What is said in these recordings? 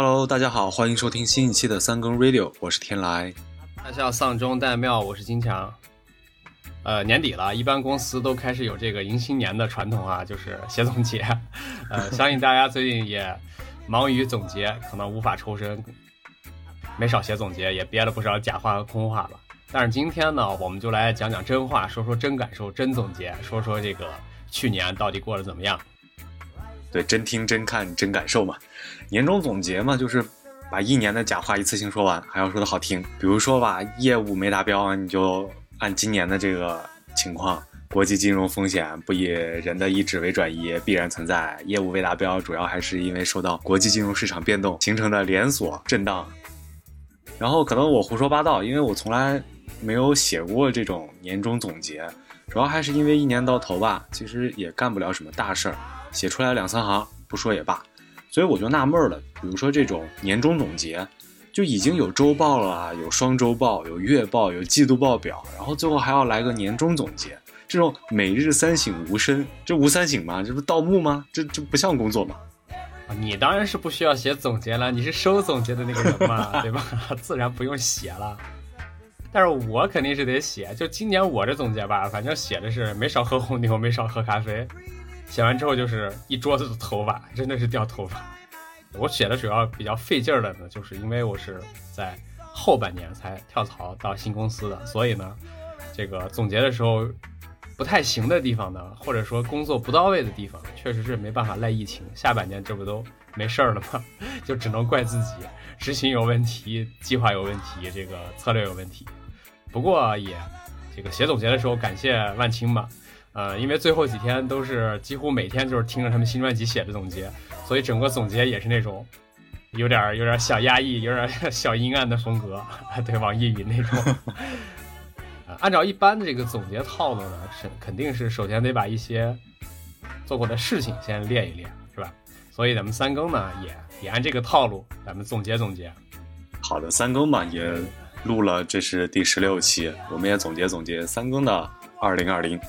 Hello，大家好，欢迎收听新一期的三更 Radio，我是天来。大家好，丧钟戴庙，我是金强。呃，年底了，一般公司都开始有这个迎新年的传统啊，就是写总结。呃，相信大家最近也忙于总结，可能无法抽身，没少写总结，也憋了不少假话和空话吧。但是今天呢，我们就来讲讲真话，说说真感受、真总结，说说这个去年到底过得怎么样。对，真听、真看、真感受嘛。年终总结嘛，就是把一年的假话一次性说完，还要说的好听。比如说吧，业务没达标，你就按今年的这个情况，国际金融风险不以人的意志为转移，必然存在。业务未达标，主要还是因为受到国际金融市场变动形成的连锁震荡。然后可能我胡说八道，因为我从来没有写过这种年终总结，主要还是因为一年到头吧，其实也干不了什么大事儿。写出来两三行不说也罢，所以我就纳闷了。比如说这种年终总结，就已经有周报了，有双周报，有月报，有季度报表，然后最后还要来个年终总结，这种每日三省吾身，这无三省吗？这不盗墓吗？这这不像工作吗？你当然是不需要写总结了，你是收总结的那个人嘛，对吧？自然不用写了。但是我肯定是得写，就今年我这总结吧，反正写的是没少喝红牛，没少喝咖啡。写完之后就是一桌子的头发，真的是掉头发。我写的主要比较费劲儿的呢，就是因为我是在后半年才跳槽到新公司的，所以呢，这个总结的时候不太行的地方呢，或者说工作不到位的地方，确实是没办法赖疫情。下半年这不都没事儿了吗？就只能怪自己执行有问题，计划有问题，这个策略有问题。不过也这个写总结的时候，感谢万青嘛。呃，因为最后几天都是几乎每天就是听着他们新专辑写的总结，所以整个总结也是那种有点有点小压抑、有点 小阴暗的风格，对网易云那种。按照一般的这个总结套路呢，是肯定是首先得把一些做过的事情先练一练，是吧？所以咱们三更呢，也也按这个套路，咱们总结总结。好的，三更嘛也录了，这是第十六期，我们也总结总结三更的二零二零。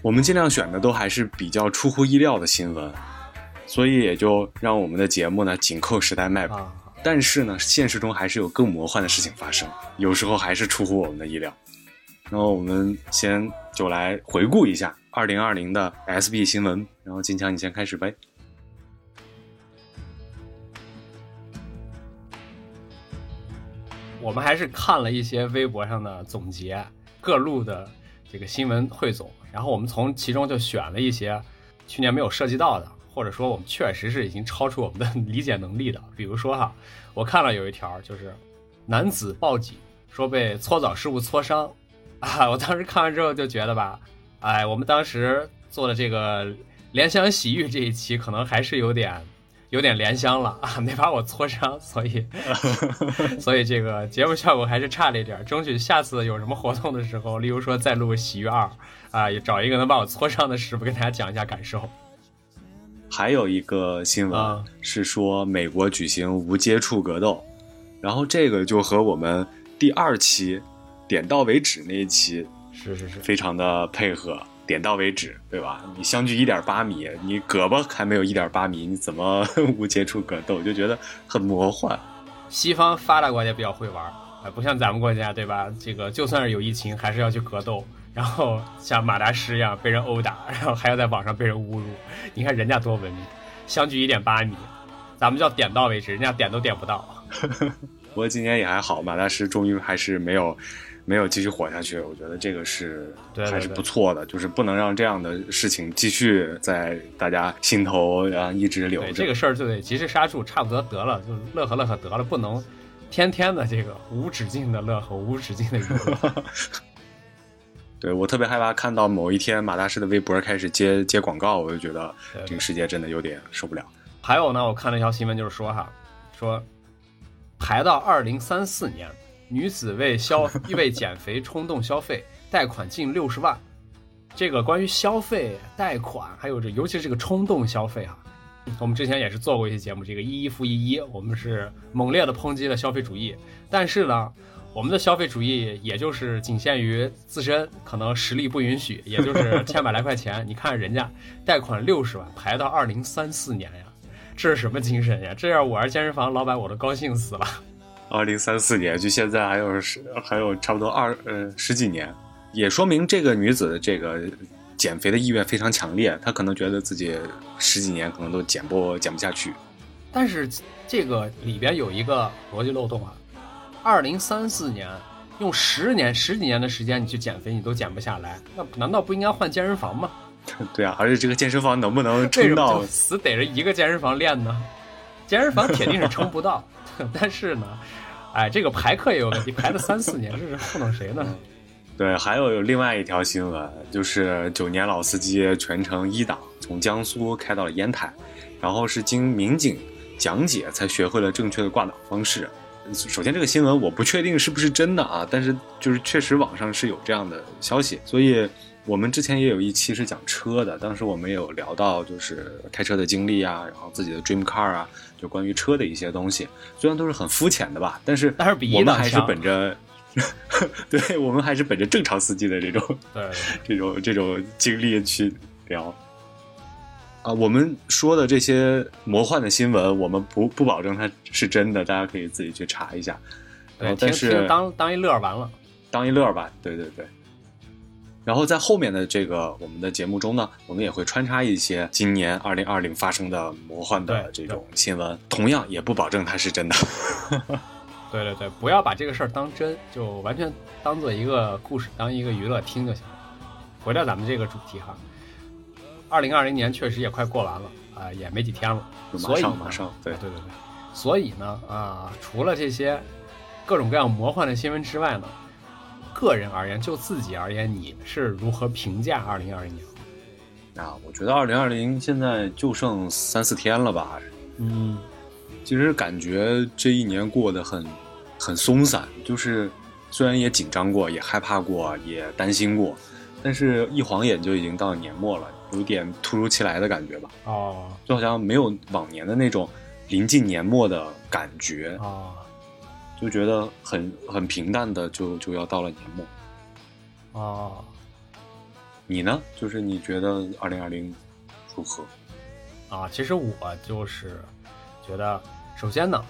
我们尽量选的都还是比较出乎意料的新闻，所以也就让我们的节目呢紧扣时代脉搏。但是呢，现实中还是有更魔幻的事情发生，有时候还是出乎我们的意料。然后我们先就来回顾一下二零二零的 SB 新闻。然后金强，你先开始呗。我们还是看了一些微博上的总结，各路的这个新闻汇总。然后我们从其中就选了一些去年没有涉及到的，或者说我们确实是已经超出我们的 理解能力的。比如说哈，我看了有一条就是男子报警说被搓澡师傅搓伤啊，我当时看完之后就觉得吧，哎，我们当时做的这个怜香惜玉这一期可能还是有点。有点怜香了啊，没把我搓伤，所以，所以这个节目效果还是差了一点。争取下次有什么活动的时候，例如说再录《喜悦二》，啊，也找一个能把我搓伤的师傅跟大家讲一下感受。还有一个新闻是说美国举行无接触格斗，然后这个就和我们第二期点到为止那一期是是是非常的配合。点到为止，对吧？你相距一点八米，你胳膊还没有一点八米，你怎么 无接触格斗？就觉得很魔幻。西方发达国家比较会玩，啊，不像咱们国家，对吧？这个就算是有疫情，还是要去格斗，然后像马大师一样被人殴打，然后还要在网上被人侮辱。你看人家多文明，相距一点八米，咱们叫点到为止，人家点都点不到。不过今年也还好，马大师终于还是没有。没有继续火下去，我觉得这个是还是不错的，就是不能让这样的事情继续在大家心头啊一直留着。这个事儿就得及时刹住，差不多得了，就乐呵乐呵得了，不能天天的这个无止境的乐呵，无止境的娱乐。对我特别害怕看到某一天马大师的微博开始接接广告，我就觉得这个世界真的有点受不了。还有呢，我看了一条新闻，就是说哈，说排到二零三四年。女子为消为减肥冲动消费，贷款近六十万。这个关于消费、贷款，还有这，尤其是这个冲动消费啊，我们之前也是做过一些节目，这个一一负一一，我们是猛烈的抨击了消费主义。但是呢，我们的消费主义也就是仅限于自身，可能实力不允许，也就是千百来块钱。你看人家贷款六十万，排到二零三四年呀，这是什么精神呀？这要我是健身房老板，我都高兴死了。二零三四年，距现在还有十，还有差不多二呃十几年，也说明这个女子这个减肥的意愿非常强烈。她可能觉得自己十几年可能都减不减不下去。但是这个里边有一个逻辑漏洞啊，二零三四年用十年十几年的时间你去减肥，你都减不下来，那难道不应该换健身房吗？对啊，而且这个健身房能不能撑到？死逮着一个健身房练呢？健身房铁定是撑不到，但是呢，哎，这个排课也有问题，排了三四年，这是糊弄谁呢？对，还有有另外一条新闻，就是九年老司机全程一档，从江苏开到了烟台，然后是经民警讲解才学会了正确的挂档方式。首先，这个新闻我不确定是不是真的啊，但是就是确实网上是有这样的消息，所以我们之前也有一期是讲车的，当时我们有聊到就是开车的经历啊，然后自己的 dream car 啊，就关于车的一些东西，虽然都是很肤浅的吧，但是我们还是本着，对我们还是本着正常司机的这种对，这种这种经历去聊。啊，我们说的这些魔幻的新闻，我们不不保证它是真的，大家可以自己去查一下。但是听当当一乐儿完了。当一乐儿吧，对对对。然后在后面的这个我们的节目中呢，我们也会穿插一些今年二零二零发生的魔幻的这种新闻，同样也不保证它是真的。对对对，不要把这个事儿当真，就完全当做一个故事，当一个娱乐听就行了。回到咱们这个主题哈，二零二零年确实也快过完了啊、也没几天了，所以呢上马上，对啊对对对，所以呢啊、除了这些各种各样魔幻的新闻之外呢，个人而言，就自己而言，你是如何评价二零二零年？啊，我觉得二零二零现在就剩三四天了吧，嗯，其实感觉这一年过得很很松散，就是虽然也紧张过，也害怕过，也担心过，但是一晃眼就已经到年末了，有点突如其来的感觉吧，哦。就好像没有往年的那种临近年末的感觉，哦就觉得很很平淡的就就要到了年末。啊，你呢？就是你觉得二零二零如何？啊，其实我就是觉得，首先呢，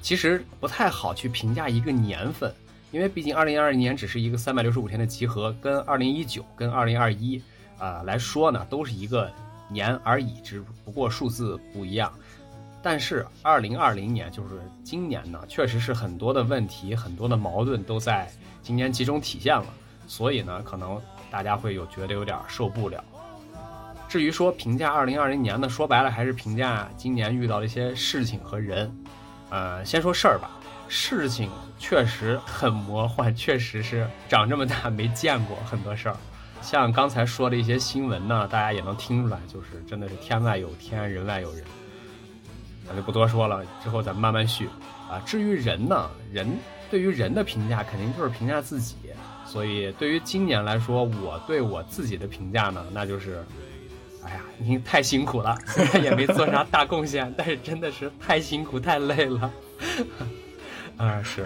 其实不太好去评价一个年份，因为毕竟二零二零年只是一个三百六十五天的集合，跟二零一九跟二零二一啊来说呢，都是一个年而已，只不过数字不一样。但是二零二零年就是今年呢，确实是很多的问题、很多的矛盾都在今年集中体现了，所以呢，可能大家会有觉得有点受不了。至于说评价二零二零年呢，说白了还是评价今年遇到的一些事情和人。呃，先说事儿吧，事情确实很魔幻，确实是长这么大没见过很多事儿。像刚才说的一些新闻呢，大家也能听出来，就是真的是天外有天，人外有人。咱就不多说了，之后咱们慢慢续啊。至于人呢，人对于人的评价肯定就是评价自己，所以对于今年来说，我对我自己的评价呢，那就是，哎呀，您太辛苦了，虽然也没做啥大贡献，但是真的是太辛苦太累了。啊，是，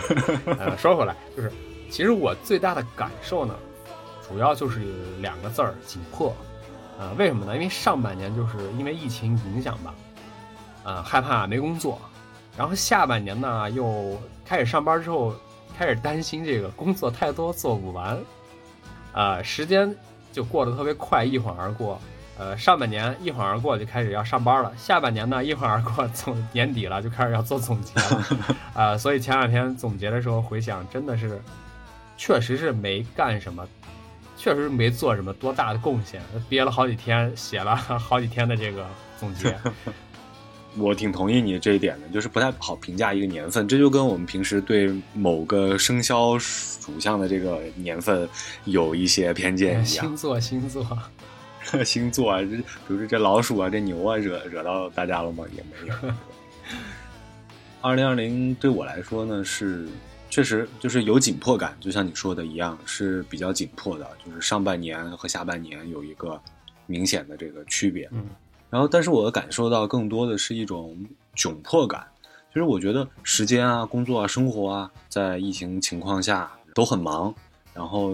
说回来，就是其实我最大的感受呢，主要就是两个字儿：紧迫。啊、为什么呢？因为上半年就是因为疫情影响吧，啊、害怕没工作，然后下半年呢又开始上班之后，开始担心这个工作太多做不完，啊、时间就过得特别快，一晃而过。呃，上半年一晃而过就开始要上班了，下半年呢一晃而过，总年底了就开始要做总结了，啊、所以前两天总结的时候回想，真的是，确实是没干什么，确实是没做什么多大的贡献，憋了好几天，写了好几天的这个总结，我挺同意你这一点的，就是不太好评价一个年份，这就跟我们平时对某个生肖属相的这个年份有一些偏见一样。星座星座，星座啊，这比如说这老鼠啊，这牛啊，惹惹到大家了吗？也没有。二零二零对我来说呢，是确实就是有紧迫感，就像你说的一样，是比较紧迫的，就是上半年和下半年有一个明显的这个区别。嗯然后，但是我感受到更多的是一种窘迫感。就是我觉得时间啊、工作啊、生活啊，在疫情情况下都很忙，然后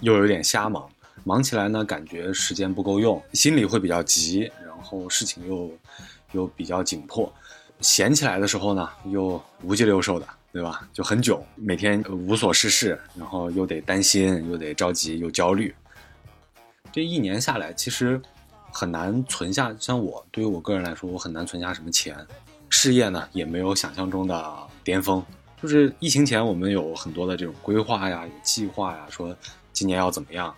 又有点瞎忙，忙起来呢，感觉时间不够用，心里会比较急，然后事情又又比较紧迫，闲起来的时候呢又无鸡六兽的，对吧？就很囧，每天无所事事，然后又得担心，又得着急，又焦虑。这一年下来，其实很难存下。像我，对于我个人来说，我很难存下什么钱。事业呢，也没有想象中的巅峰。就是疫情前，我们有很多的这种规划呀、有计划呀，说今年要怎么样。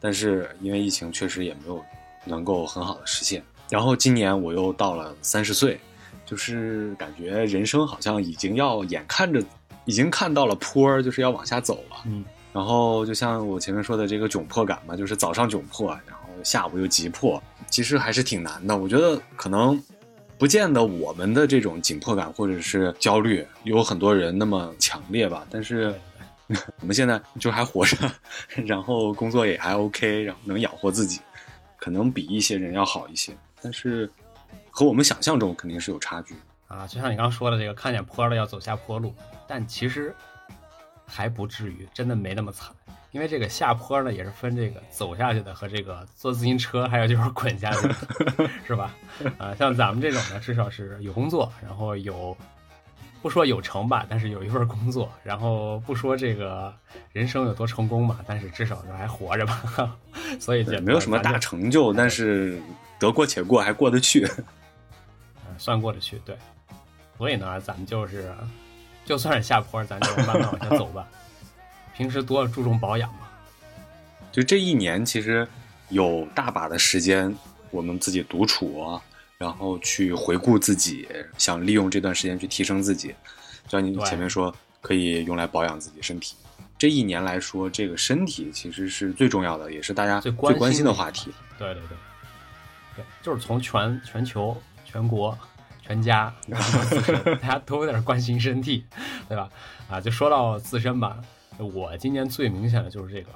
但是因为疫情，确实也没有能够很好的实现。然后今年我又到了三十岁，就是感觉人生好像已经要眼看着，已经看到了坡儿，就是要往下走了。嗯。然后就像我前面说的这个窘迫感嘛，就是早上窘迫，下午又急迫，其实还是挺难的。我觉得可能不见得我们的这种紧迫感或者是焦虑有很多人那么强烈吧。但是我们现在就还活着，然后工作也还 OK，然后能养活自己，可能比一些人要好一些。但是和我们想象中肯定是有差距啊。就像你刚刚说的这个，看见坡了要走下坡路，但其实。还不至于，真的没那么惨，因为这个下坡呢也是分这个走下去的和这个坐自行车，还有就是滚下去，是吧？啊，像咱们这种呢，至少是有工作，然后有不说有成吧，但是有一份工作，然后不说这个人生有多成功吧，但是至少是还活着吧，所以也没有什么大成就，但是得过且过，还过得去，算过得去，对。所以呢，咱们就是。就算是下坡，咱就慢慢往下走吧。平时多注重保养嘛。就这一年，其实有大把的时间，我们自己独处，然后去回顾自己，想利用这段时间去提升自己。就像你前面说，可以用来保养自己身体。这一年来说，这个身体其实是最重要的，也是大家最关心的话题。对对对，对，就是从全全球全国。全家，大家都有点关心身体，对吧？啊，就说到自身吧，我今年最明显的就是这个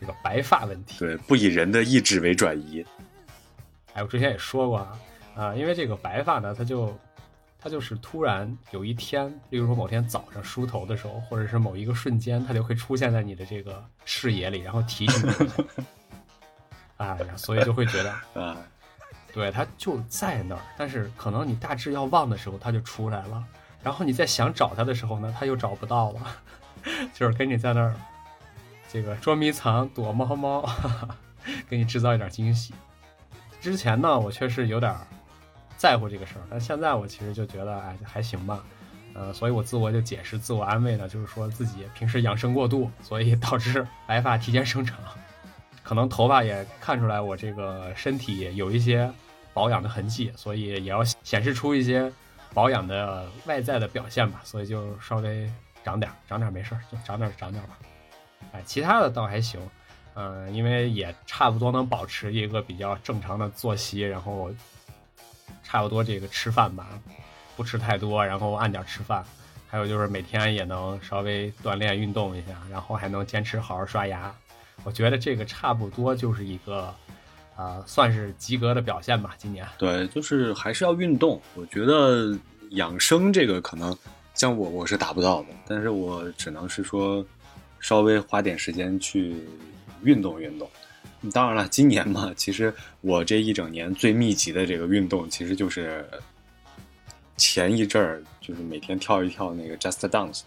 这个白发问题。对，不以人的意志为转移。哎，我之前也说过啊，啊，因为这个白发呢，它就它就是突然有一天，例如说某天早上梳头的时候，或者是某一个瞬间，它就会出现在你的这个视野里，然后提醒你。啊，所以就会觉得啊。对，它就在那儿，但是可能你大致要忘的时候，它就出来了。然后你在想找它的时候呢，它又找不到了，就是给你在那儿这个捉迷藏、躲猫猫，给你制造一点惊喜。之前呢，我确实有点在乎这个事儿，但现在我其实就觉得，哎，还行吧。呃，所以我自我就解释、自我安慰呢，就是说自己平时养生过度，所以导致白发提前生长。可能头发也看出来我这个身体有一些保养的痕迹，所以也要显示出一些保养的外在的表现吧，所以就稍微长点，长点没事儿，就长点长点吧。哎，其他的倒还行，嗯，因为也差不多能保持一个比较正常的作息，然后差不多这个吃饭吧，不吃太多，然后按点吃饭，还有就是每天也能稍微锻炼运动一下，然后还能坚持好好刷牙。我觉得这个差不多就是一个，呃，算是及格的表现吧。今年对，就是还是要运动。我觉得养生这个可能像我，我是达不到的，但是我只能是说稍微花点时间去运动运动。当然了，今年嘛，其实我这一整年最密集的这个运动，其实就是前一阵儿就是每天跳一跳那个 Just Dance。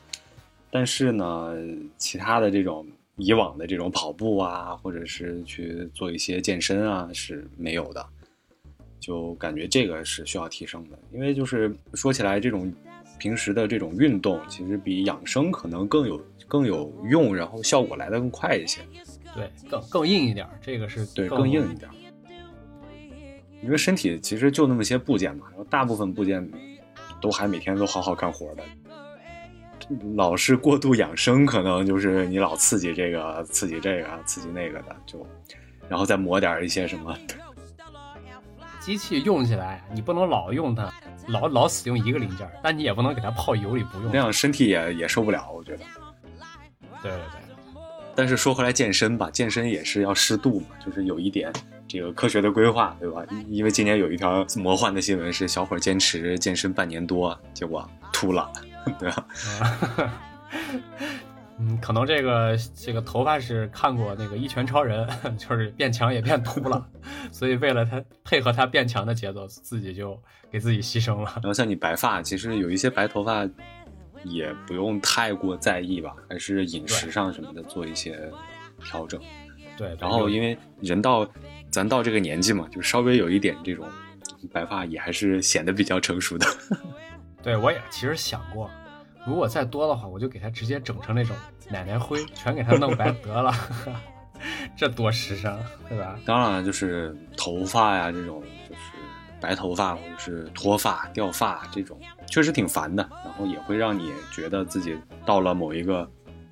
但是呢，其他的这种。以往的这种跑步啊，或者是去做一些健身啊，是没有的，就感觉这个是需要提升的。因为就是说起来，这种平时的这种运动，其实比养生可能更有更有用，然后效果来的更快一些。对，更更硬一点，这个是对更硬一点。因为身体其实就那么些部件嘛，然后大部分部件都还每天都好好干活的。老是过度养生，可能就是你老刺激这个、刺激这个、刺激那个的，就，然后再抹点一些什么。机器用起来，你不能老用它，老老使用一个零件，但你也不能给它泡油里不用，那样身体也也受不了，我觉得。对对对。但是说回来，健身吧，健身也是要适度嘛，就是有一点这个科学的规划，对吧？因为今年有一条魔幻的新闻是，小伙坚持健身半年多，结果秃了。对啊，嗯，可能这个这个头发是看过那个《一拳超人》，就是变强也变秃了，所以为了他配合他变强的节奏，自己就给自己牺牲了。然后像你白发，其实有一些白头发也不用太过在意吧，还是饮食上什么的做一些调整。对，然后因为人到咱到这个年纪嘛，就稍微有一点这种白发，也还是显得比较成熟的。对，我也其实想过。如果再多的话，我就给他直接整成那种奶奶灰，全给他弄白得了，这多时尚，对吧？当然了，就是头发呀，这种就是白头发或者是脱发、掉发这种，确实挺烦的。然后也会让你觉得自己到了某一个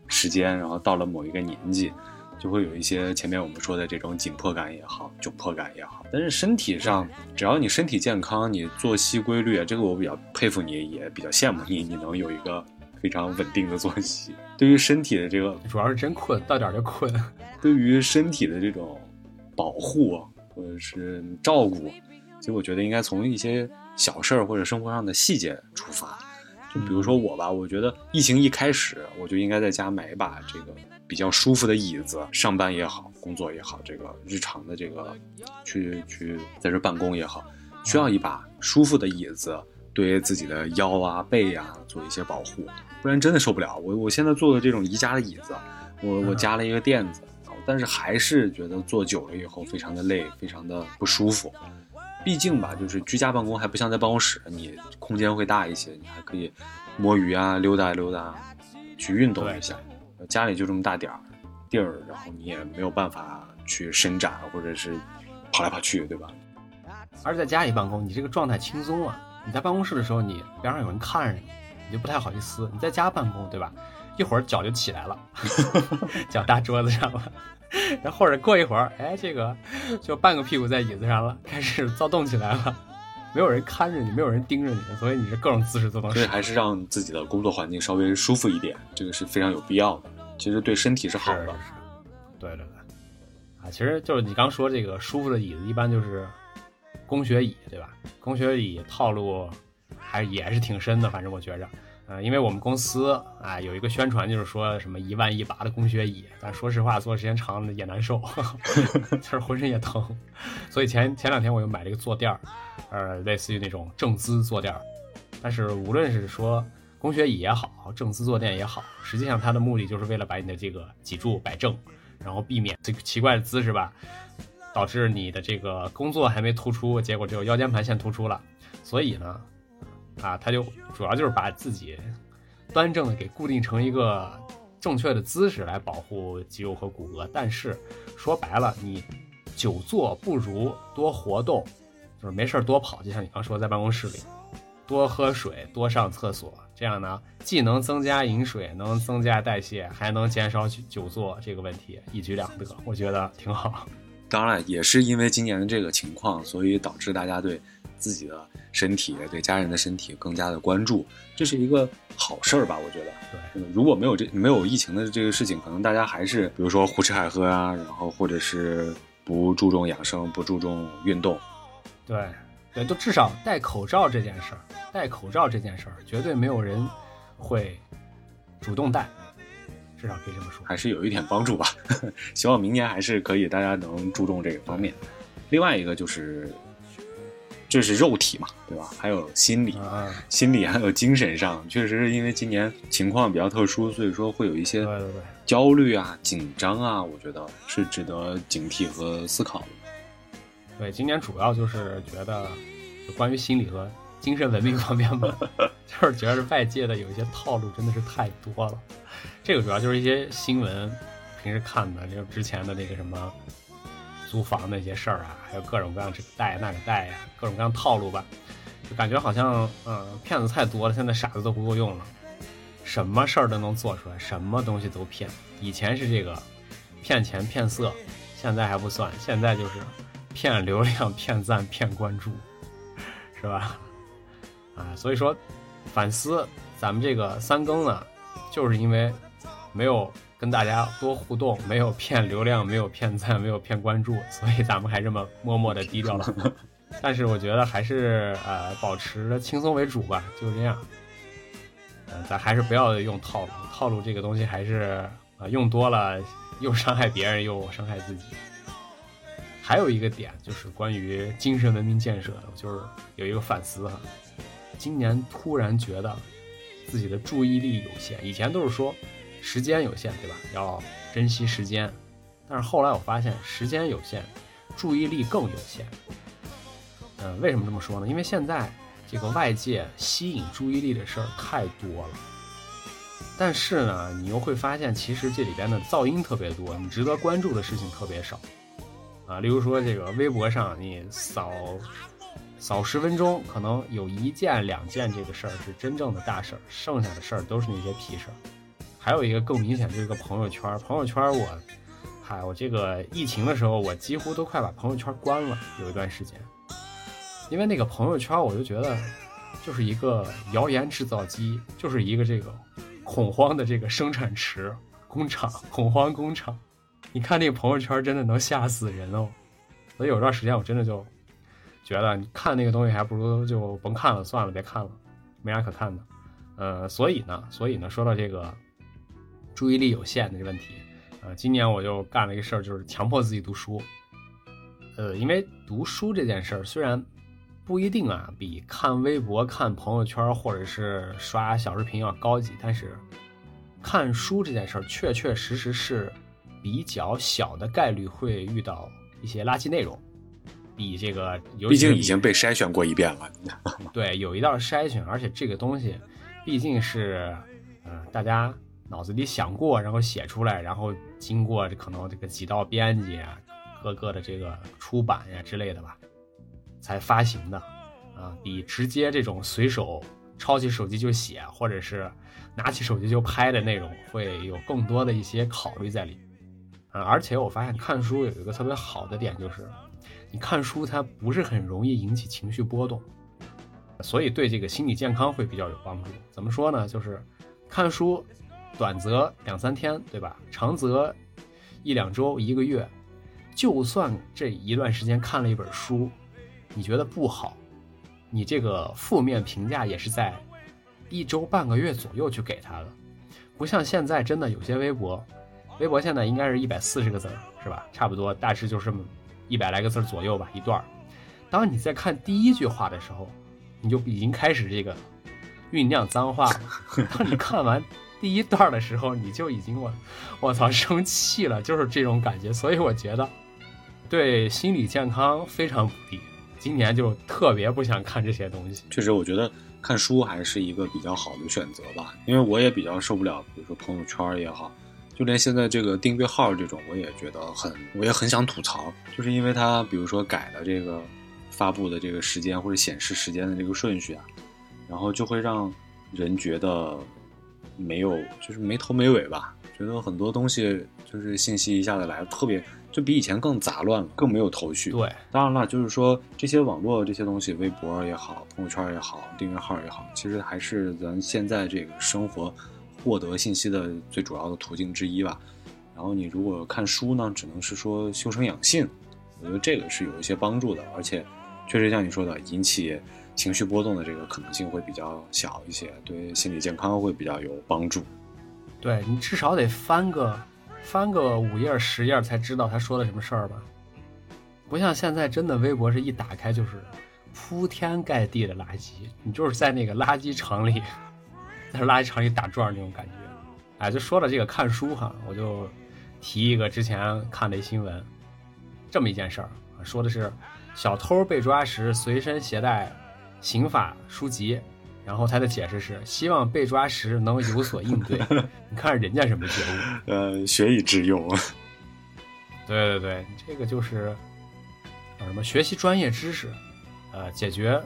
时间，然后到了某一个年纪，就会有一些前面我们说的这种紧迫感也好，窘迫感也好。但是身体上，只要你身体健康，你作息规律，这个我比较佩服你，也比较羡慕你，你能有一个非常稳定的作息。对于身体的这个，主要是真困，到点就困。对于身体的这种保护或者是照顾，其实我觉得应该从一些小事儿或者生活上的细节出发。就比如说我吧，我觉得疫情一开始，我就应该在家买一把这个。比较舒服的椅子，上班也好，工作也好，这个日常的这个去去在这办公也好，需要一把舒服的椅子，对自己的腰啊背啊做一些保护，不然真的受不了。我我现在坐的这种宜家的椅子，我我加了一个垫子，但是还是觉得坐久了以后非常的累，非常的不舒服。毕竟吧，就是居家办公还不像在办公室，你空间会大一些，你还可以摸鱼啊，溜达溜达，去运动一下。家里就这么大点儿地儿，然后你也没有办法去伸展或者是跑来跑去，对吧？而在家里办公，你这个状态轻松啊。你在办公室的时候，你边上有人看着你，你就不太好意思。你在家办公，对吧？一会儿脚就起来了，脚搭桌子上了，然后或者过一会儿，哎，这个就半个屁股在椅子上了，开始躁动起来了。没有人看着你，没有人盯着你，所以你是各种姿势都能。所以还是让自己的工作环境稍微舒服一点，这个是非常有必要的。其实对身体是好的。对对对，啊，其实就是你刚说这个舒服的椅子，一般就是工学椅，对吧？工学椅套路还也是挺深的，反正我觉着。呃，因为我们公司啊有一个宣传，就是说什么一万一拔的工学椅，但说实话，坐时间长了也难受，就是浑身也疼。所以前前两天我又买了一个坐垫儿，呃，类似于那种正姿坐垫儿。但是无论是说工学椅也好，正姿坐垫也好，实际上它的目的就是为了把你的这个脊柱摆正，然后避免这个奇怪的姿势吧，导致你的这个工作还没突出，结果只有腰间盘先突出了。所以呢。啊，他就主要就是把自己端正的给固定成一个正确的姿势来保护肌肉和骨骼。但是说白了，你久坐不如多活动，就是没事多跑，就像你刚说，在办公室里多喝水、多上厕所，这样呢，既能增加饮水，能增加代谢，还能减少久坐这个问题，一举两得，我觉得挺好。当然，也是因为今年的这个情况，所以导致大家对。自己的身体对家人的身体更加的关注，这是一个好事儿吧？我觉得，对，如果没有这没有疫情的这个事情，可能大家还是比如说胡吃海喝啊，然后或者是不注重养生，不注重运动。对，对，都至少戴口罩这件事儿，戴口罩这件事儿，绝对没有人会主动戴，至少可以这么说，还是有一点帮助吧。希望明年还是可以，大家能注重这个方面。另外一个就是。这是肉体嘛，对吧？还有心理，心理还有精神上，确实是因为今年情况比较特殊，所以说会有一些焦虑啊、紧张啊，我觉得是值得警惕和思考的。对，今年主要就是觉得，就关于心理和精神文明方面吧，就是觉得外界的有一些套路真的是太多了。这个主要就是一些新闻，平时看的，就之前的那个什么。租房那些事儿啊，还有各种各样这个贷那个贷呀，各种各样套路吧，就感觉好像嗯骗子太多了，现在傻子都不够用了，什么事儿都能做出来，什么东西都骗。以前是这个骗钱骗色，现在还不算，现在就是骗流量、骗赞、骗关注，是吧？啊，所以说反思咱们这个三更呢，就是因为没有。跟大家多互动，没有骗流量，没有骗赞，没有骗关注，所以咱们还这么默默的低调了。但是我觉得还是呃保持轻松为主吧，就是这样。嗯，咱还是不要用套路，套路这个东西还是啊、用多了又伤害别人又伤害自己。还有一个点就是关于精神文明建设的，就是有一个反思哈。今年突然觉得自己的注意力有限，以前都是说时间有限，对吧？要珍惜时间。但是后来我发现时间有限，注意力更有限。嗯，为什么这么说呢？因为现在这个外界吸引注意力的事儿太多了。但是呢，你又会发现，其实这里边的噪音特别多，你值得关注的事情特别少。啊，例如说这个微博上，你扫扫十分钟，可能有一件两件这个事儿是真正的大事儿，剩下的事儿都是那些屁事儿。还有一个更明显，就是个朋友圈。朋友圈我，嗨，我这个疫情的时候，我几乎都快把朋友圈关了，有一段时间，因为那个朋友圈，我就觉得就是一个谣言制造机，就是一个这个恐慌的这个生产池工厂，恐慌工厂。你看那个朋友圈，真的能吓死人哦。所以有段时间我真的就觉得，你看那个东西，还不如就甭看了，算了，别看了，没啥可看的。呃，所以呢，所以呢，说到这个注意力有限的这问题，呃，今年我就干了一个事儿，就是强迫自己读书。呃，因为读书这件事儿虽然不一定啊比看微博、看朋友圈或者是刷小视频要高级，但是看书这件事儿确确实实是比较小的概率会遇到一些垃圾内容，比这个毕竟已经被筛选过一遍了。对，有一道筛选，而且这个东西毕竟是，呃，大家脑子里想过，然后写出来，然后经过这可能这个几道编辑啊，各个的这个出版呀之类的吧，才发行的，啊，比直接这种随手抄起手机就写，或者是拿起手机就拍的内容，会有更多的一些考虑在里面。啊，而且我发现看书有一个特别好的点，就是你看书它不是很容易引起情绪波动。所以对这个心理健康会比较有帮助。怎么说呢？就是看书，短则两三天，对吧？长则一两周、一个月。就算这一段时间看了一本书，你觉得不好，你这个负面评价也是在一周半个月左右去给他的，不像现在真的有些微博，微博现在应该是一百四十个字儿，是吧？差不多，大致就是这么一百来个字左右吧，一段。当你在看第一句话的时候，你就已经开始这个酝酿脏话了。当你看完第一段的时候，你就已经我我操生气了，就是这种感觉。所以我觉得对心理健康非常不利。今年就特别不想看这些东西。确实，我觉得看书还是一个比较好的选择吧，因为我也比较受不了，比如说朋友圈也好，就连现在这个订阅号这种，我也觉得很，我也很想吐槽，就是因为它比如说改了这个发布的这个时间或者显示时间的这个顺序啊，然后就会让人觉得没有，就是没头没尾吧，觉得很多东西就是信息一下子来，特别就比以前更杂乱了，更没有头绪。对，当然了，就是说这些网络这些东西，微博也好，朋友圈也好，订阅号也好，其实还是咱现在这个生活获得信息的最主要的途径之一吧。然后你如果看书呢，只能是说修身养性，我觉得这个是有一些帮助的，而且确实像你说的，引起情绪波动的这个可能性会比较小一些，对心理健康会比较有帮助。对你至少得翻个翻个五页十页才知道他说的什么事儿吧，不像现在真的微博是一打开就是铺天盖地的垃圾，你就是在那个垃圾场里，在垃圾场里打转那种感觉。哎，就说了这个看书哈，我就提一个之前看的一新闻，这么一件事儿，说的是小偷被抓时随身携带刑法书籍。然后他的解释是，希望被抓时能有所应对。你看人家什么觉悟？呃，学以致用。对对对，这个就是叫什么学习专业知识，呃，解决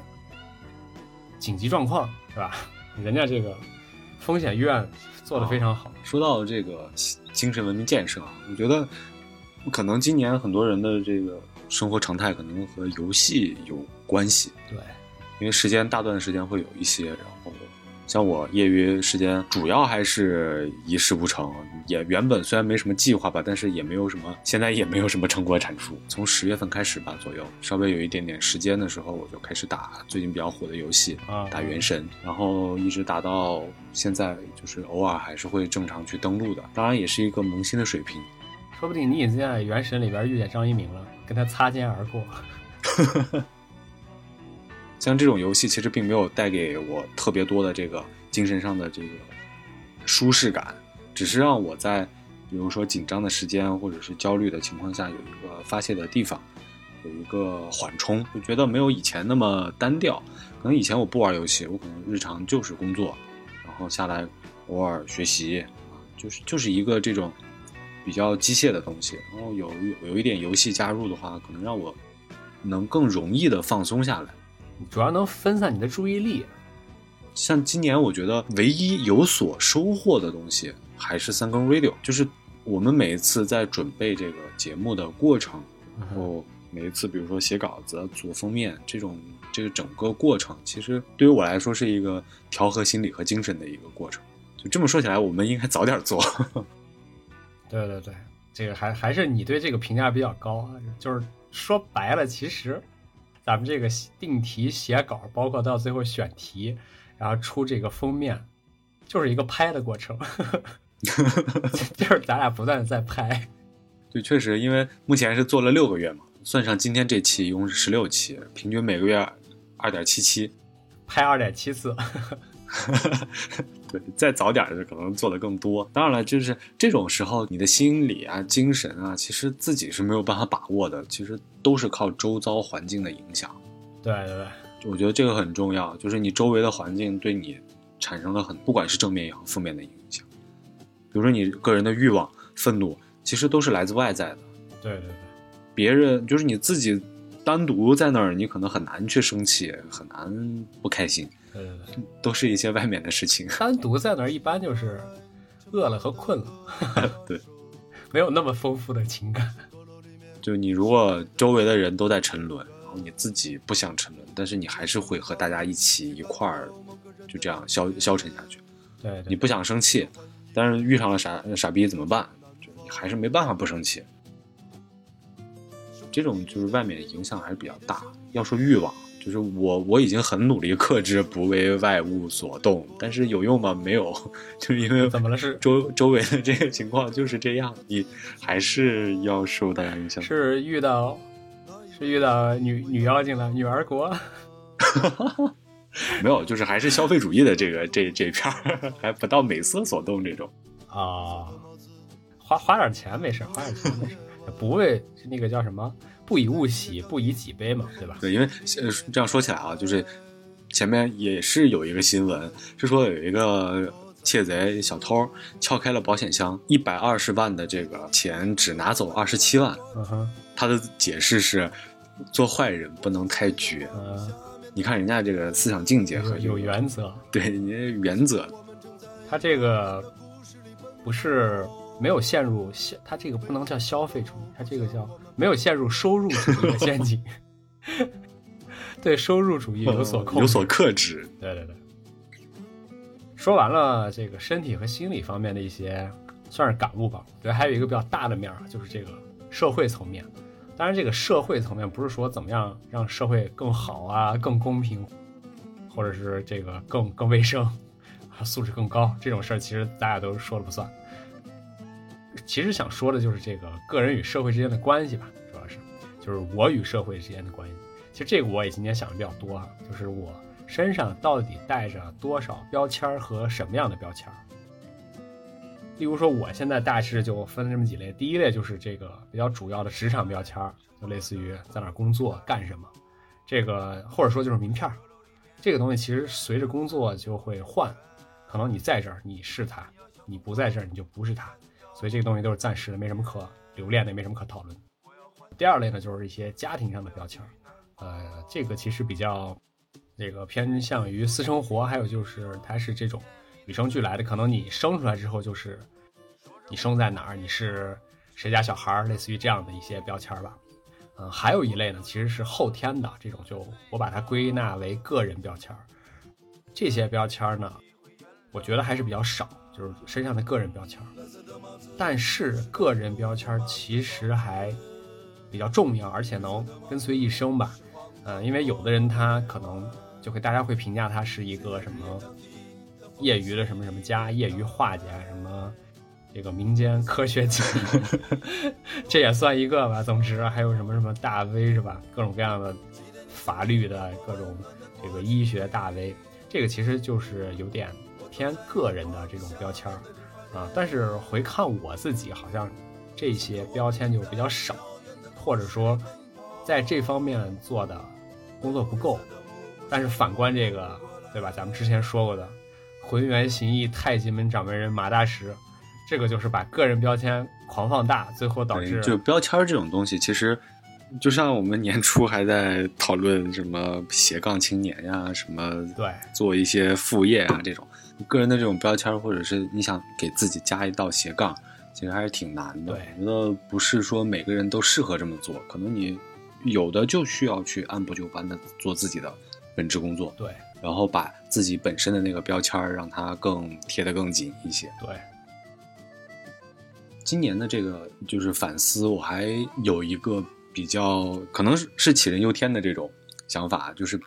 紧急状况，是吧？人家这个风险预案做的非常好。说到这个精神文明建设啊，我觉得可能今年很多人的这个生活常态可能和游戏有关系。对，因为时间大段的时间会有一些，然后像我业余时间主要还是一事无成，也原本虽然没什么计划吧，但是也没有什么，现在也没有什么成果产出。从十月份开始吧左右，稍微有一点点时间的时候，我就开始打最近比较火的游戏，啊，打原神，然后一直打到现在，就是偶尔还是会正常去登录的，当然也是一个萌新的水平。说不定你已经在原神里边遇见张一鸣了，跟他擦肩而过。像这种游戏其实并没有带给我特别多的这个精神上的这个舒适感，只是让我在比如说紧张的时间或者是焦虑的情况下有一个发泄的地方，有一个缓冲，就觉得没有以前那么单调。可能以前我不玩游戏，我可能日常就是工作，然后下来偶尔学习啊，就是就是一个这种比较机械的东西。然后有有有一点游戏加入的话，可能让我能更容易的放松下来。主要能分散你的注意力。像今年，我觉得唯一有所收获的东西还是三更 radio，就是我们每一次在准备这个节目的过程，然后每一次比如说写稿子、做封面这种这个整个过程，其实对于我来说是一个调和心理和精神的一个过程。就这么说起来，我们应该早点做。对对对，这个还还是你对这个评价比较高啊，就是说白了，其实咱们这个定题写稿，包括到最后选题，然后出这个封面，就是一个拍的过程 就是咱俩不断的在拍。对，确实，因为目前是做了六个月嘛，算上今天这期，一共是十六期，平均每个月二点七七，拍二点七次。对，再早点就可能做的更多。当然了，就是这种时候，你的心理啊、精神啊，其实自己是没有办法把握的，其实都是靠周遭环境的影响。对对对，我觉得这个很重要，就是你周围的环境对你产生了很，不管是正面也好，负面的影响。比如说你个人的欲望、愤怒，其实都是来自外在的。对对对，别人就是你自己单独在那儿，你可能很难去生气，很难不开心。对对对，都是一些外面的事情。单独在那儿一般就是饿了和困了，对，没有那么丰富的情感。就你如果周围的人都在沉沦，然后你自己不想沉沦，但是你还是会和大家一起一块儿就这样消消沉下去。对对你不想生气，但是遇上了傻傻逼怎么办？就你还是没办法不生气。这种就是外面影响还是比较大。要说欲望。就是我我已经很努力克制，不为外物所动，但是有用吗？没有，就是因为怎么了？是周周围的这个情况就是这样，你还是要受大家影响。是遇到是遇到女女妖精了，女儿国。没有，就是还是消费主义的这个这这片儿，还不到美色所动这种。啊，花花点钱没事，花点钱没事，不为那个叫什么？不以物喜，不以己悲嘛，对吧？对，因为呃这样说起来啊，就是前面也是有一个新闻，是说有一个窃贼小偷撬开了保险箱，一百二十万的这个钱只拿走二十七万。嗯哼，他的解释是，做坏人不能太绝。嗯，你看人家这个思想境界和有原则，对，你原则。他这个不是。没有陷入消，他这个不能叫消费主义，他这个叫没有陷入收入主义的陷阱，对收入主义有所控，有所克制。对对对。说完了这个身体和心理方面的一些算是感悟吧，我觉得还有一个比较大的面儿，就是这个社会层面。当然，这个社会层面不是说怎么样让社会更好啊、更公平，或者是这个更更卫生、素质更高这种事儿，其实大家都说了不算。其实想说的就是这个个人与社会之间的关系吧，主要是就是我与社会之间的关系。其实这个我也今天想的比较多啊，就是我身上到底带着多少标签和什么样的标签。例如说，我现在大致就分这么几类，第一类就是这个比较主要的职场标签，就类似于在哪工作干什么，这个或者说就是名片这个东西其实随着工作就会换，可能你在这儿你是他，你不在这儿你就不是他。所以这个东西都是暂时的，没什么可留恋的，也没什么可讨论。第二类呢，就是一些家庭上的标签儿，呃，这个其实比较这个偏向于私生活，还有就是它是这种与生俱来的，可能你生出来之后就是你生在哪儿，你是谁家小孩儿，类似于这样的一些标签儿吧。嗯，还有一类呢，其实是后天的这种，就我把它归纳为个人标签儿。这些标签儿呢。我觉得还是比较少，就是身上的个人标签。但是个人标签其实还比较重要，而且能跟随一生吧。嗯，因为有的人他可能就会大家会评价他是一个什么业余的什么什么家，业余画家，什么这个民间科学家，这也算一个吧。总之还有什么什么大 V 是吧？各种各样的法律的各种这个医学大 V，这个其实就是有点偏个人的这种标签儿。啊，但是回看我自己，好像这些标签就比较少，或者说在这方面做的工作不够。但是反观这个，对吧？咱们之前说过的浑元形意太极门掌门人马大师，这个就是把个人标签狂放大，最后导致就标签这种东西，其实就像我们年初还在讨论什么斜杠青年呀，什么对做一些副业啊这种。个人的这种标签，或者是你想给自己加一道斜杠，其实还是挺难的。我觉得不是说每个人都适合这么做，可能你有的就需要去按部就班的做自己的本职工作，对，然后把自己本身的那个标签让它更贴得更紧一些。对，今年的这个就是反思，我还有一个比较可能是是杞人忧天的这种想法，就是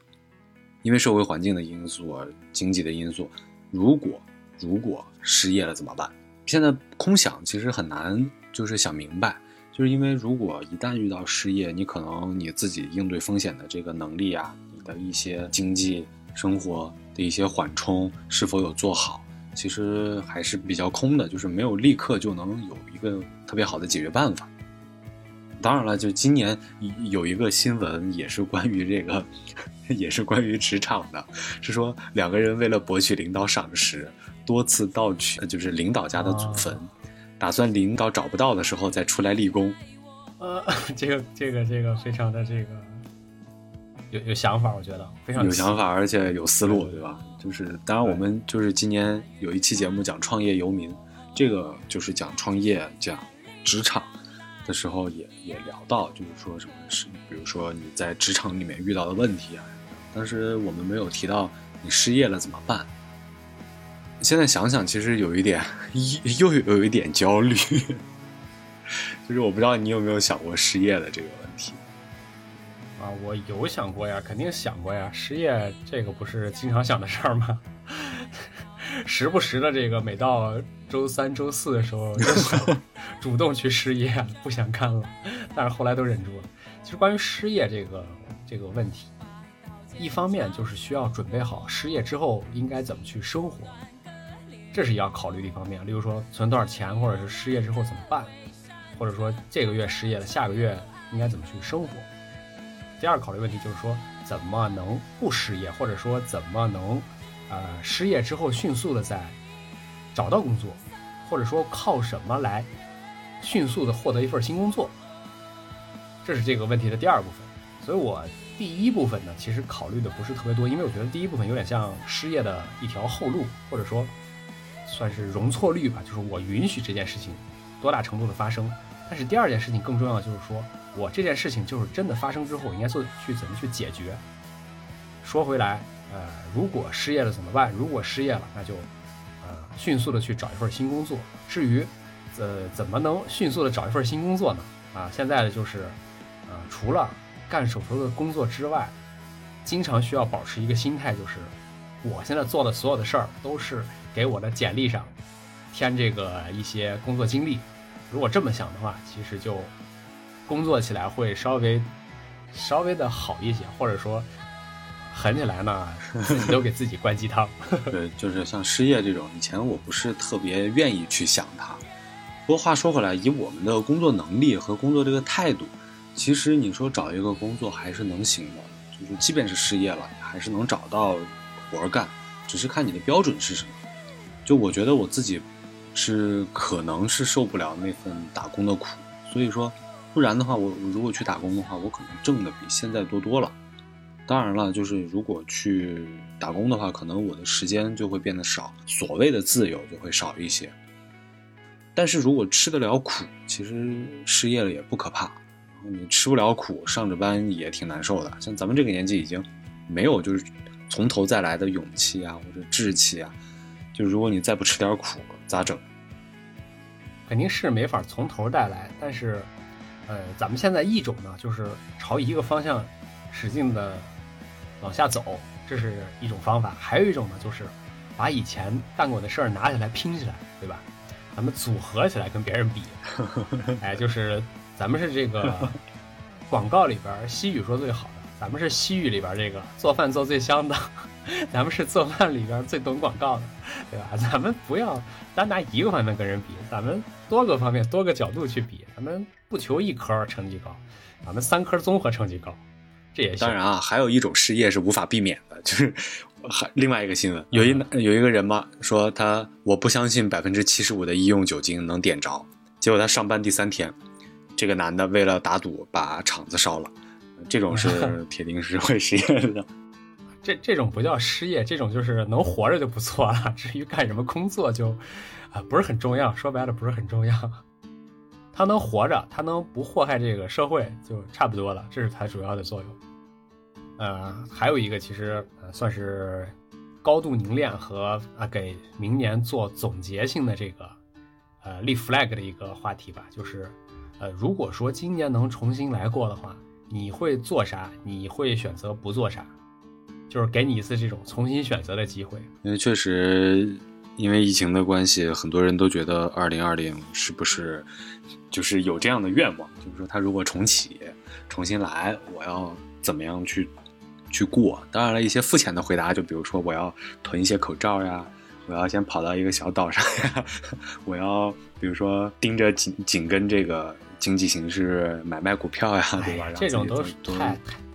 因为社会环境的因素、经济的因素。如果如果失业了怎么办？现在空想其实很难，就是想明白，就是因为如果一旦遇到失业，你可能你自己应对风险的这个能力啊，你的一些经济生活的一些缓冲是否有做好，其实还是比较空的，就是没有立刻就能有一个特别好的解决办法。当然了，就今年有一个新闻也是关于这个。也是关于职场的，是说两个人为了博取领导赏识，多次盗取就是领导家的祖坟，打算领导找不到的时候再出来立功。呃，这个这个这个非常的这个有有想法，我觉得非常有想法，而且有思路，对吧？就是当然我们就是今年有一期节目讲创业游民，这个就是讲创业讲职场的时候也也聊到，就是说什么是比如说你在职场里面遇到的问题啊。当时我们没有提到你失业了怎么办。现在想想，其实有一点又又有一点焦虑，就是我不知道你有没有想过失业的这个问题。啊，我有想过呀，肯定想过呀。失业这个不是经常想的事儿吗？时不时的这个，每到周三、周四的时候，就想 主动去失业，不想干了。但是后来都忍住了。其实关于失业这个这个问题。一方面就是需要准备好失业之后应该怎么去生活，这是要考虑的一方面。例如说存多少钱，或者是失业之后怎么办，或者说这个月失业了，下个月应该怎么去生活。第二考虑问题就是说怎么能不失业，或者说怎么能，呃，失业之后迅速的在找到工作，或者说靠什么来迅速的获得一份新工作。这是这个问题的第二部分。所以我。第一部分呢，其实考虑的不是特别多，因为我觉得第一部分有点像失业的一条后路，或者说算是容错率吧，就是我允许这件事情多大程度的发生。但是第二件事情更重要的就是说，我这件事情就是真的发生之后，我应该做去怎么去解决。说回来，呃，如果失业了怎么办？如果失业了，那就呃迅速的去找一份新工作。至于呃怎么能迅速的找一份新工作呢？啊，现在的就是呃除了干手头的工作之外，经常需要保持一个心态，就是我现在做的所有的事儿都是给我的简历上添这个一些工作经历。如果这么想的话，其实就工作起来会稍微稍微的好一些，或者说狠起来呢，自己都给自己灌鸡汤。对，就是像失业这种，以前我不是特别愿意去想它。不过话说回来，以我们的工作能力和工作这个态度。其实你说找一个工作还是能行的，就是即便是失业了，还是能找到活干，只是看你的标准是什么。就我觉得我自己是可能是受不了那份打工的苦，所以说不然的话，我如果去打工的话，我可能挣的比现在多多了。当然了，就是如果去打工的话，可能我的时间就会变得少，所谓的自由就会少一些。但是如果吃得了苦，其实失业了也不可怕。你吃不了苦，上着班也挺难受的。像咱们这个年纪，已经没有就是从头再来的勇气啊，或者志气啊，就如果你再不吃点苦，咋整？肯定是没法从头再来，但是，呃，咱们现在一种呢，就是朝一个方向使劲的往下走，这是一种方法；还有一种呢，就是把以前干过的事儿拿起来拼起来，对吧？咱们组合起来跟别人比，哎，就是咱们是这个 广告里边西语说最好的，咱们是西语里边这个做饭做最香的，咱们是做饭里边最懂广告的，对吧？咱们不要单拿一个方面跟人比，咱们多个方面、多个角度去比，咱们不求一科成绩高，咱们三科综合成绩高，这也行。当然啊，还有一种失业是无法避免的，就是 还另外一个新闻，有一有一个人嘛说他我不相信百分之七十五的医用酒精能点着，结果他上班第三天，这个男的为了打赌把厂子烧了，这种是 铁定是会失业的。这这种不叫失业，这种就是能活着就不错了。至于干什么工作就，啊不是很重要。说白了不是很重要。他能活着，他能不祸害这个社会就差不多了，这是他主要的作用。呃，还有一个其实呃算是高度凝练和啊给明年做总结性的这个呃立 flag 的一个话题吧，就是呃如果说今年能重新来过的话，你会做啥？你会选择不做啥？就是给你一次这种重新选择的机会。因为确实，因为疫情的关系，很多人都觉得二零二零是不是就是有这样的愿望，就是说他如果重启、重新来，我要怎么样去去过？当然了，一些肤浅的回答，就比如说我要囤一些口罩呀，我要先跑到一个小岛上呀，我要比如说盯着紧紧跟这个经济形势买卖股票呀，对吧？哎这种都是都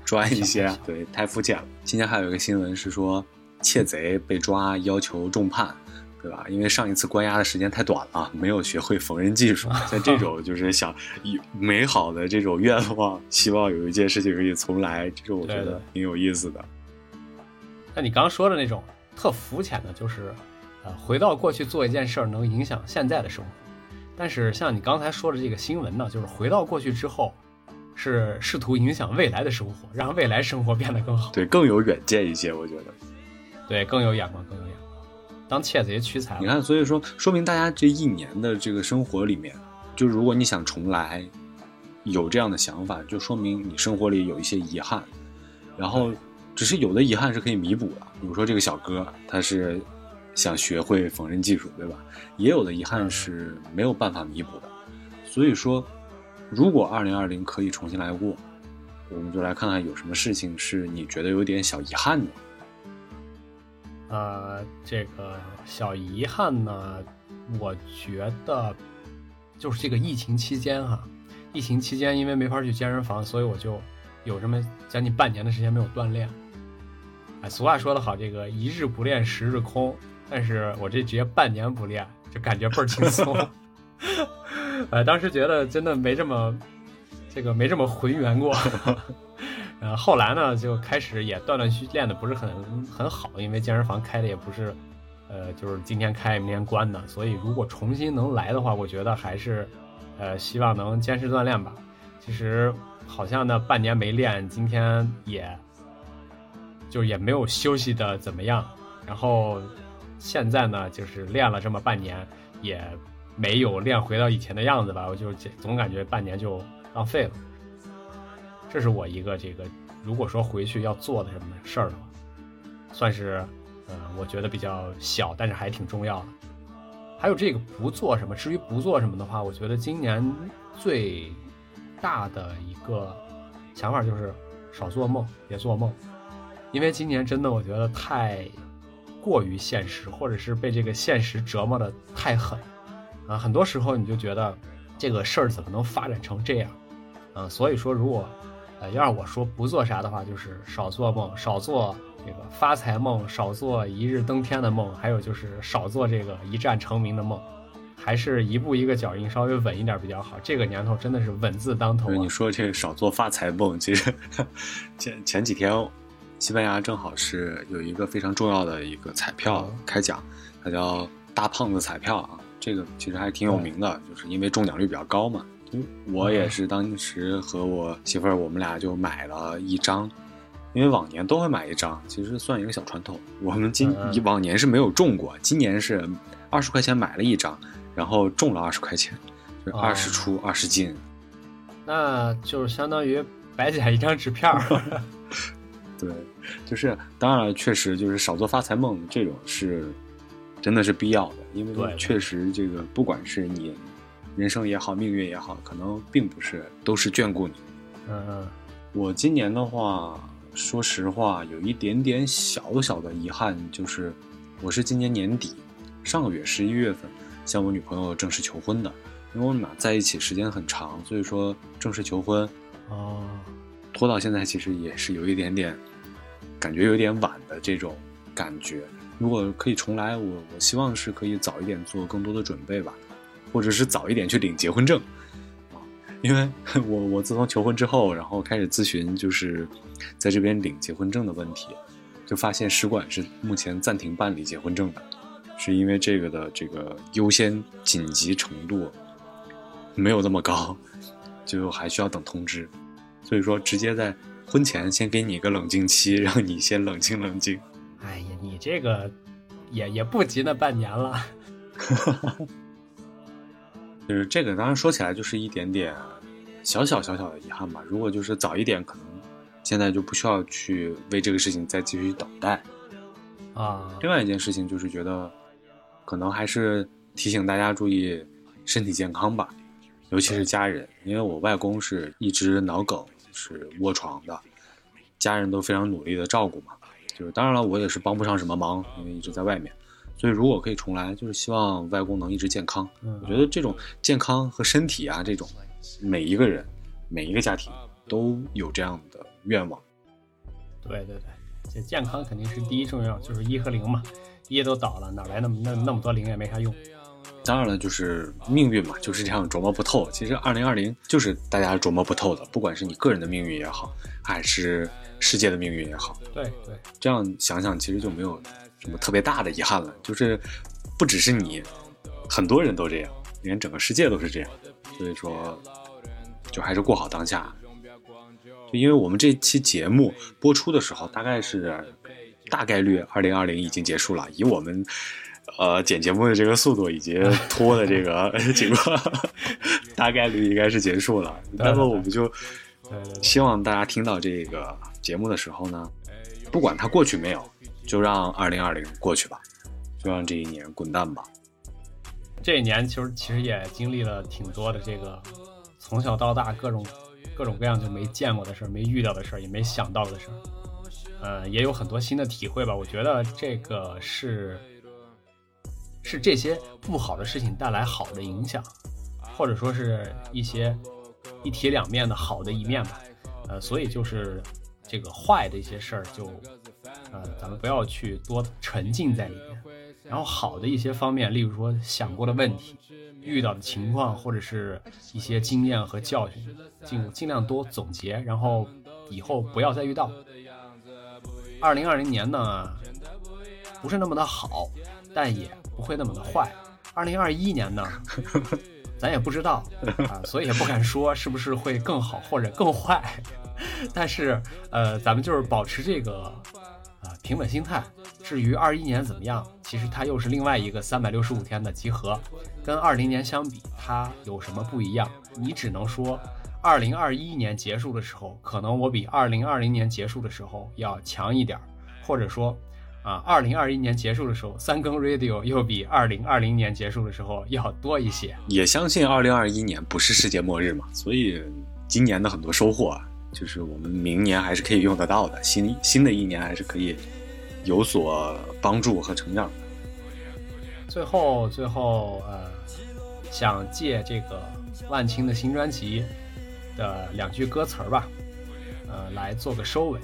赚一些，对，太肤浅了。今天还有一个新闻是说，窃贼被抓，要求重判，对吧？因为上一次关押的时间太短了，没有学会缝纫技术。像这种就是想有美好的这种愿望，希望有一件事情可以重来，这种我觉得挺有意思的。那你刚刚说的那种特肤浅的，就是，呃，回到过去做一件事儿能影响现在的生活。但是像你刚才说的这个新闻呢，就是回到过去之后，是试图影响未来的生活，让未来生活变得更好。对，更有远见一些，我觉得。对，更有眼光，更有眼光。当窃贼屈才了，你看，所以说说明大家这一年的这个生活里面，就如果你想重来，有这样的想法，就说明你生活里有一些遗憾，然后只是有的遗憾是可以弥补的，比如说这个小哥他是想学会缝纫技术，对吧？也有的遗憾是没有办法弥补的，所以说，如果二零二零可以重新来过，我们就来看看有什么事情是你觉得有点小遗憾的。呃，这个小遗憾呢，我觉得就是这个疫情期间哈，疫情期间因为没法去健身房，所以我就有这么将近半年的时间没有锻炼。哎，俗话说得好，这个一日不练十日空，但是我这直接半年不练，就感觉倍儿轻松。呃，当时觉得真的没这么这个没这么浑圆过。呃，后来呢，就开始也断断续续练的不是很很好，因为健身房开的也不是，呃，就是今天开明天关的，所以如果重新能来的话，我觉得还是，呃，希望能坚持锻炼吧。其实好像呢，半年没练，今天也，就也没有休息的怎么样。然后现在呢，就是练了这么半年，也没有练回到以前的样子吧，我就总感觉半年就浪费了。这是我一个这个，如果说回去要做的什么事儿的话，算是，呃，我觉得比较小，但是还挺重要的。还有这个不做什么，至于不做什么的话，我觉得今年最大的一个想法就是少做梦，别做梦，因为今年真的我觉得太过于现实，或者是被这个现实折磨的太狠啊，很多时候你就觉得这个事儿怎么能发展成这样啊？所以说，如果呃，要让我说不做啥的话，就是少做梦，少做这个发财梦，少做一日登天的梦，还有就是少做这个一战成名的梦，还是一步一个脚印，稍微稳一点比较好。这个年头真的是稳字当头、你说这个少做发财梦，其实 前前几天西班牙正好是有一个非常重要的一个彩票开奖，它叫大胖子彩票啊，这个其实还挺有名的，就是因为中奖率比较高嘛。我也是当时和我媳妇儿，我们俩就买了一张，因为往年都会买一张，其实算一个小传统。我们今嗯以往年是没有中过，今年是二十块钱买了一张，然后中了二十块钱，就二十出二十进。那就是相当于白捡一张纸片儿。对，就是当然了，确实就是少做发财梦这种是真的是必要的，因为确实这个不管是你人生也好，命运也好，可能并不是都是眷顾你。嗯嗯我今年的话，说实话，有一点点小小的遗憾，就是我是今年年底，上个月十一月份向我女朋友正式求婚的。因为我们俩在一起时间很长，所以说正式求婚哦，拖到现在，其实也是有一点点感觉有点晚的这种感觉。如果可以重来，我我希望是可以早一点做更多的准备吧，或者是早一点去领结婚证啊。因为我我自从求婚之后，然后开始咨询就是在这边领结婚证的问题，就发现使馆是目前暂停办理结婚证的，是因为这个的这个优先紧急程度没有那么高，就还需要等通知。所以说，直接在婚前先给你一个冷静期，让你先冷静冷静。哎呀，你这个也也不急那半年了。就是这个，当然说起来就是一点点小小小小的遗憾吧。如果就是早一点，可能现在就不需要去为这个事情再继续等待。啊，另外一件事情就是觉得，可能还是提醒大家注意身体健康吧，尤其是家人，因为我外公是一直脑梗，是卧床的，家人都非常努力的照顾嘛。就是当然了，我也是帮不上什么忙，因为一直在外面。所以如果可以重来，就是希望外公能一直健康。嗯我觉得这种健康和身体啊，这种每一个人、每一个家庭都有这样的愿望。对对对，这健康肯定是第一重要，就是一和零嘛，一都倒了，哪来那么那那么多零也没啥用。当然了，就是命运嘛，就是这样琢磨不透。其实二零二零就是大家琢磨不透的，不管是你个人的命运也好，还是世界的命运也好，对对，这样想想，其实就没有什么特别大的遗憾了。就是不只是你，很多人都这样，连整个世界都是这样。所以说，就还是过好当下。就因为我们这期节目播出的时候，大概是大概率二零二零已经结束了，以我们。呃，剪节目的这个速度以及 拖的这个 情况，大概率应该是结束了。那么我们就希望大家听到这个节目的时候呢，不管它过去没有，就让二零二零过去吧，就让这一年滚蛋吧。这一年其实其实也经历了挺多的这个从小到大各种各种各样就没见过的事儿、没遇到的事儿、也没想到的事儿，呃，也有很多新的体会吧。我觉得这个是是这些不好的事情带来好的影响，或者说是一些一体两面的好的一面吧。呃，所以就是这个坏的一些事儿就呃，咱们不要去多沉浸在里面。然后好的一些方面，例如说想过的问题、遇到的情况，或者是一些经验和教训，尽尽量多总结，然后以后不要再遇到。二零二零年呢，不是那么的好，但也不会那么的坏。二零二一年呢，咱也不知道啊，所以也不敢说是不是会更好或者更坏。但是呃，咱们就是保持这个啊、平稳心态。至于二一年怎么样，其实它又是另外一个三百六十五天的集合，跟二零年相比，它有什么不一样？你只能说，二零二一年结束的时候，可能我比二零二零年结束的时候要强一点儿，或者说，啊，二零二一年结束的时候，三更 radio 又比二零二零年结束的时候要多一些。也相信二零二一年不是世界末日嘛，所以今年的很多收获啊，就是我们明年还是可以用得到的，新新的一年还是可以有所帮助和成长的。最后，最后，呃，想借这个万青的新专辑的两句歌词儿吧，呃，来做个收尾，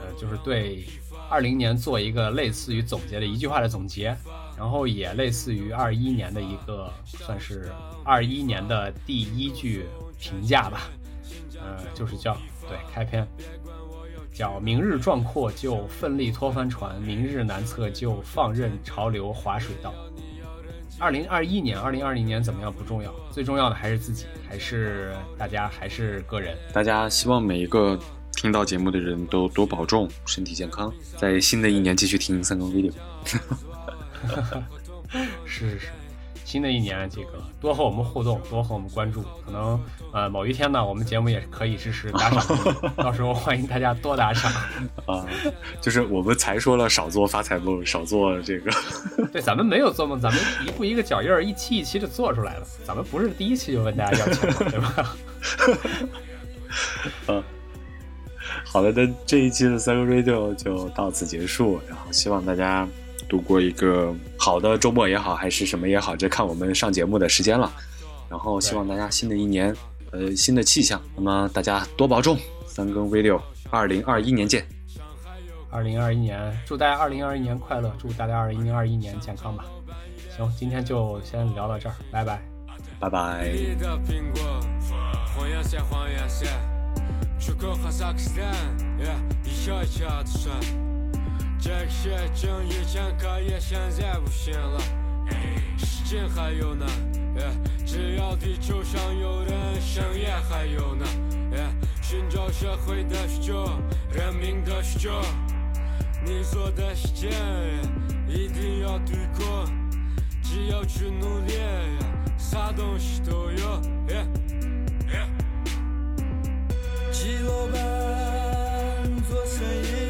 呃，就是对二零年做一个类似于总结的一句话的总结，然后也类似于二一年的一个算是二一年的第一句评价吧，呃，就是叫对开篇。叫明日壮阔就奋力拖帆船，明日难测就放任潮流划水道。二零二一年、二零二零年怎么样不重要，最重要的还是自己，还是大家，还是个人。大家希望每一个听到节目的人都多保重，身体健康，在新的一年继续听三更 video。是是是，新的一年这个多和我们互动，多和我们关注，可能呃某一天呢，我们节目也可以支持打赏，到时候欢迎大家多打赏。啊，就是我们才说了少做发财梦，少做这个。对，咱们没有做梦，咱们一步一个脚印儿，一期一期的做出来了。咱们不是第一期就问大家要钱，对吧？嗯，好的，那这一期的三个 radio 就到此结束，然后希望大家度过一个好的周末也好，还是什么也好，这看我们上节目的时间了。然后希望大家新的一年，呃，新的气象。那么大家多保重，三更 radio，二零二一年见。二零二一年，祝大家二零二一年快乐，祝大家二零二一年健康吧。行，今天就先聊到这儿，拜拜。拜拜。你的苹果，黄呀山，黄呀山，出口哈萨克斯坦，一小一小的船。这个学生以前可以，现在不行了。时起落慢做生意。